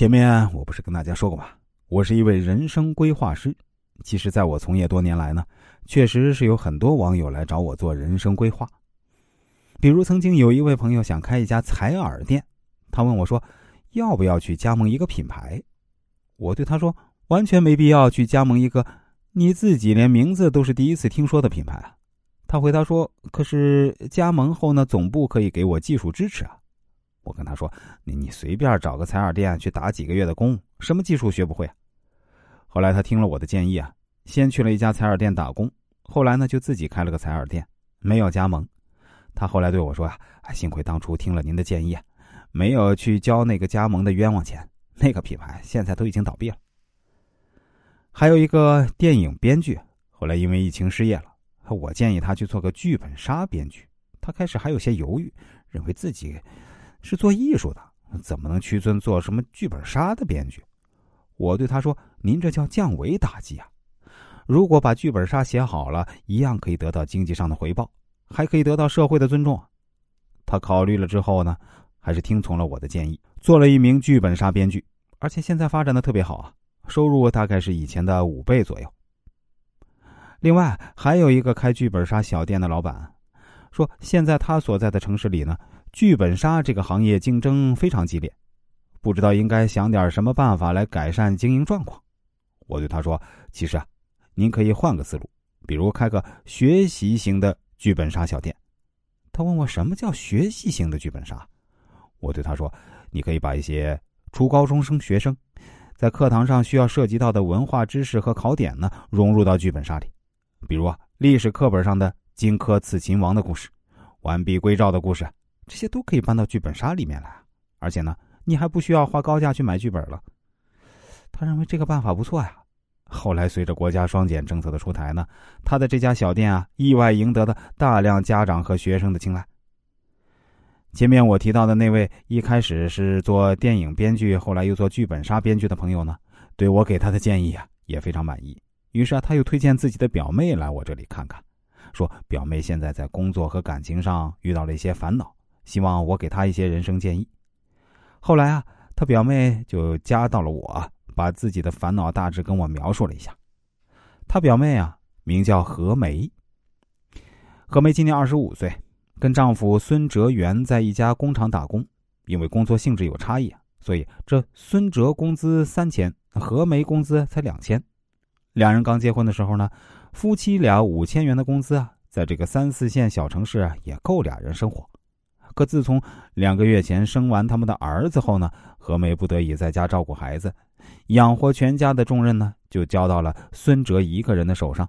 前面我不是跟大家说过吗？我是一位人生规划师。其实，在我从业多年来呢，确实是有很多网友来找我做人生规划。比如，曾经有一位朋友想开一家采耳店，他问我说：“要不要去加盟一个品牌？”我对他说：“完全没必要去加盟一个你自己连名字都是第一次听说的品牌啊。”他回答说：“可是加盟后呢，总部可以给我技术支持啊。”我跟他说：“你你随便找个采耳店去打几个月的工，什么技术学不会啊？”后来他听了我的建议啊，先去了一家采耳店打工，后来呢就自己开了个采耳店，没有加盟。他后来对我说啊：“幸亏当初听了您的建议，没有去交那个加盟的冤枉钱。那个品牌现在都已经倒闭了。”还有一个电影编剧，后来因为疫情失业了，我建议他去做个剧本杀编剧。他开始还有些犹豫，认为自己是做艺术的，怎么能屈尊做什么剧本杀的编剧？我对他说：“您这叫降维打击啊！如果把剧本杀写好了，一样可以得到经济上的回报，还可以得到社会的尊重。”他考虑了之后呢，还是听从了我的建议，做了一名剧本杀编剧，而且现在发展的特别好啊，收入大概是以前的五倍左右。另外，还有一个开剧本杀小店的老板说，现在他所在的城市里呢，剧本杀这个行业竞争非常激烈。不知道应该想点什么办法来改善经营状况。我对他说：“其实啊，您可以换个思路，比如开个学习型的剧本杀小店。”他问我什么叫学习型的剧本杀。我对他说：“你可以把一些初高中生学生在课堂上需要涉及到的文化知识和考点呢，融入到剧本杀里，比如啊，历史课本上的荆轲刺秦王的故事、完璧归赵的故事，这些都可以搬到剧本杀里面来，而且呢。”你还不需要花高价去买剧本了。他认为这个办法不错呀。后来随着国家双减政策的出台呢，他的这家小店啊，意外赢得了大量家长和学生的青睐。前面我提到的那位一开始是做电影编剧，后来又做剧本杀编剧的朋友呢，对我给他的建议啊也非常满意。于是啊，他又推荐自己的表妹来我这里看看，说表妹现在在工作和感情上遇到了一些烦恼，希望我给她一些人生建议。后来啊，他表妹就加到了我，把自己的烦恼大致跟我描述了一下。他表妹啊，名叫何梅。何梅今年二十五岁，跟丈夫孙哲元在一家工厂打工。因为工作性质有差异，所以这孙哲工资三千，何梅工资才两千。两人刚结婚的时候呢，夫妻俩五千元的工资啊，在这个三四线小城市，也够俩人生活。可自从两个月前生完他们的儿子后呢，何梅不得已在家照顾孩子，养活全家的重任呢，就交到了孙哲一个人的手上。